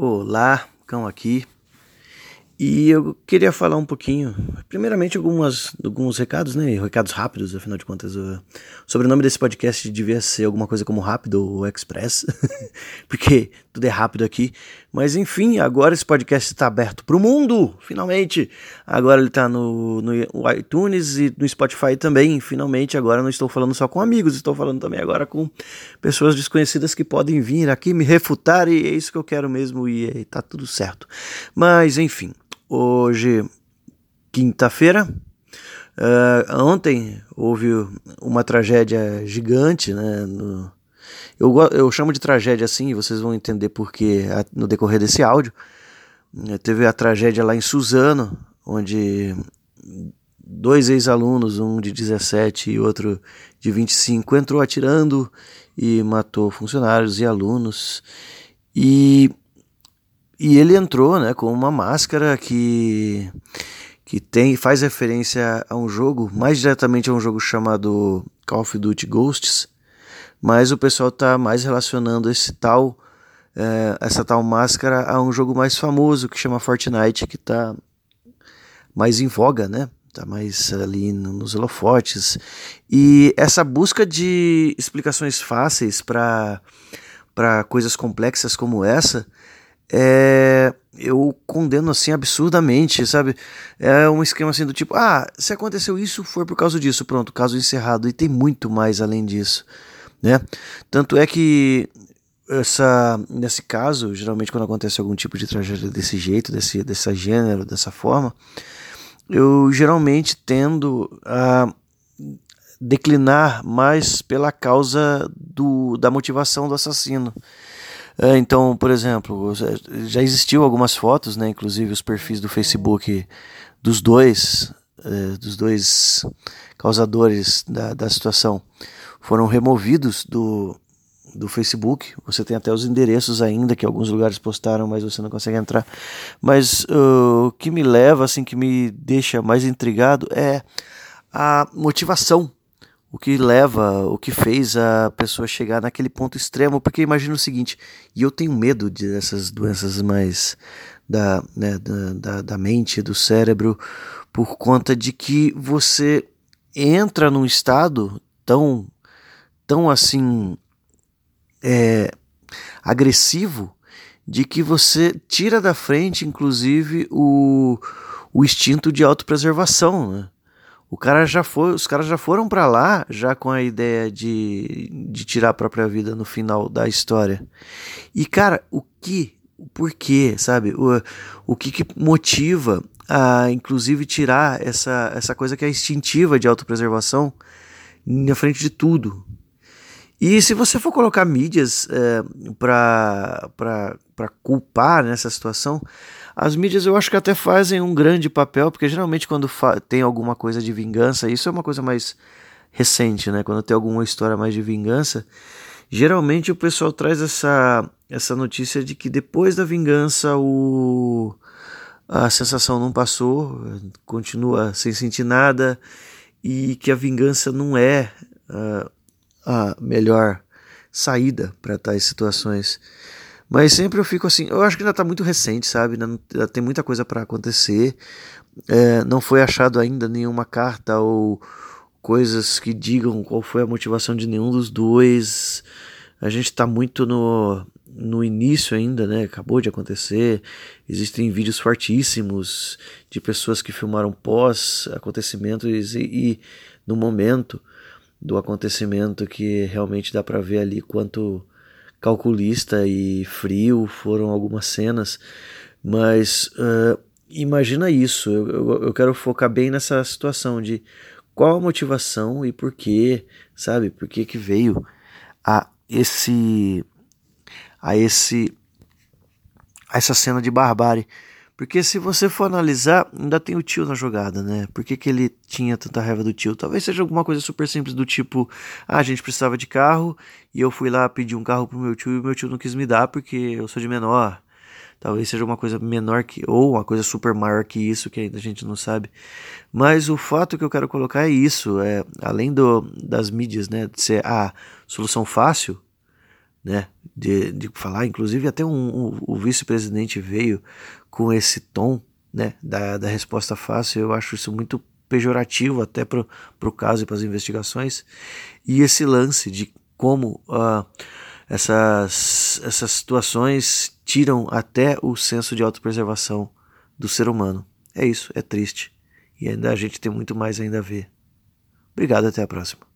Olá, cão aqui. E eu queria falar um pouquinho, primeiramente algumas, alguns recados, né? Recados rápidos, afinal de contas. O sobrenome desse podcast devia ser alguma coisa como Rápido ou Express, porque tudo é rápido aqui. Mas enfim, agora esse podcast está aberto para o mundo, finalmente. Agora ele está no, no iTunes e no Spotify também, finalmente. Agora não estou falando só com amigos, estou falando também agora com pessoas desconhecidas que podem vir aqui me refutar e é isso que eu quero mesmo e está tudo certo. Mas enfim. Hoje, quinta-feira. Uh, ontem houve uma tragédia gigante, né? No, eu, eu chamo de tragédia assim, vocês vão entender porque no decorrer desse áudio. Uh, teve a tragédia lá em Suzano, onde dois ex-alunos, um de 17 e outro de 25, entrou atirando e matou funcionários e alunos. E e ele entrou, né, com uma máscara que que tem faz referência a um jogo, mais diretamente a um jogo chamado Call of Duty Ghosts, mas o pessoal está mais relacionando esse tal é, essa tal máscara a um jogo mais famoso que chama Fortnite, que está mais em voga, né? Tá mais ali nos holofotes. E essa busca de explicações fáceis para para coisas complexas como essa é, eu condeno assim absurdamente, sabe? É um esquema assim do tipo, ah, se aconteceu isso, foi por causa disso, pronto, caso encerrado. E tem muito mais além disso, né? Tanto é que essa, nesse caso, geralmente quando acontece algum tipo de tragédia desse jeito, desse, desse gênero, dessa forma, eu geralmente tendo a declinar mais pela causa do, da motivação do assassino. É, então, por exemplo, já existiu algumas fotos, né, inclusive os perfis do Facebook dos dois, é, dos dois causadores da, da situação foram removidos do, do Facebook. Você tem até os endereços ainda que alguns lugares postaram, mas você não consegue entrar. Mas uh, o que me leva, assim, que me deixa mais intrigado é a motivação o que leva, o que fez a pessoa chegar naquele ponto extremo, porque imagina o seguinte, e eu tenho medo dessas doenças mais da, né, da, da, da mente, do cérebro, por conta de que você entra num estado tão, tão assim, é, agressivo, de que você tira da frente, inclusive, o, o instinto de autopreservação, né? O cara já foi, os caras já foram para lá já com a ideia de, de tirar a própria vida no final da história. E cara, o que, o porquê, sabe? O, o que, que motiva a inclusive tirar essa, essa coisa que é instintiva de autopreservação na frente de tudo. E se você for colocar mídias é, para culpar nessa situação, as mídias eu acho que até fazem um grande papel, porque geralmente quando tem alguma coisa de vingança, isso é uma coisa mais recente, né? Quando tem alguma história mais de vingança, geralmente o pessoal traz essa, essa notícia de que depois da vingança o, a sensação não passou, continua sem sentir nada e que a vingança não é uh, a melhor saída para tais situações. Mas sempre eu fico assim, eu acho que ainda está muito recente, sabe? Ainda, tem muita coisa para acontecer. É, não foi achado ainda nenhuma carta ou coisas que digam qual foi a motivação de nenhum dos dois. A gente está muito no, no início ainda, né? Acabou de acontecer. Existem vídeos fortíssimos de pessoas que filmaram pós acontecimentos e, e no momento do acontecimento que realmente dá para ver ali quanto calculista e frio foram algumas cenas, mas uh, imagina isso. Eu, eu, eu, quero focar bem nessa situação de qual a motivação e por quê, sabe? Por que, que veio a esse a esse a essa cena de barbárie porque se você for analisar, ainda tem o tio na jogada, né? Por que, que ele tinha tanta raiva do tio? Talvez seja alguma coisa super simples do tipo, ah, a gente precisava de carro e eu fui lá pedir um carro pro meu tio e o meu tio não quis me dar porque eu sou de menor. Talvez seja uma coisa menor que ou uma coisa super maior que isso que ainda a gente não sabe. Mas o fato que eu quero colocar é isso, é além do, das mídias, né, de ser a solução fácil, né? De, de falar, inclusive até um, um, o vice-presidente veio com esse tom, né? Da, da resposta fácil. Eu acho isso muito pejorativo até para o caso e para as investigações. E esse lance de como uh, essas, essas situações tiram até o senso de autopreservação do ser humano. É isso, é triste. E ainda a gente tem muito mais ainda a ver. Obrigado, até a próxima.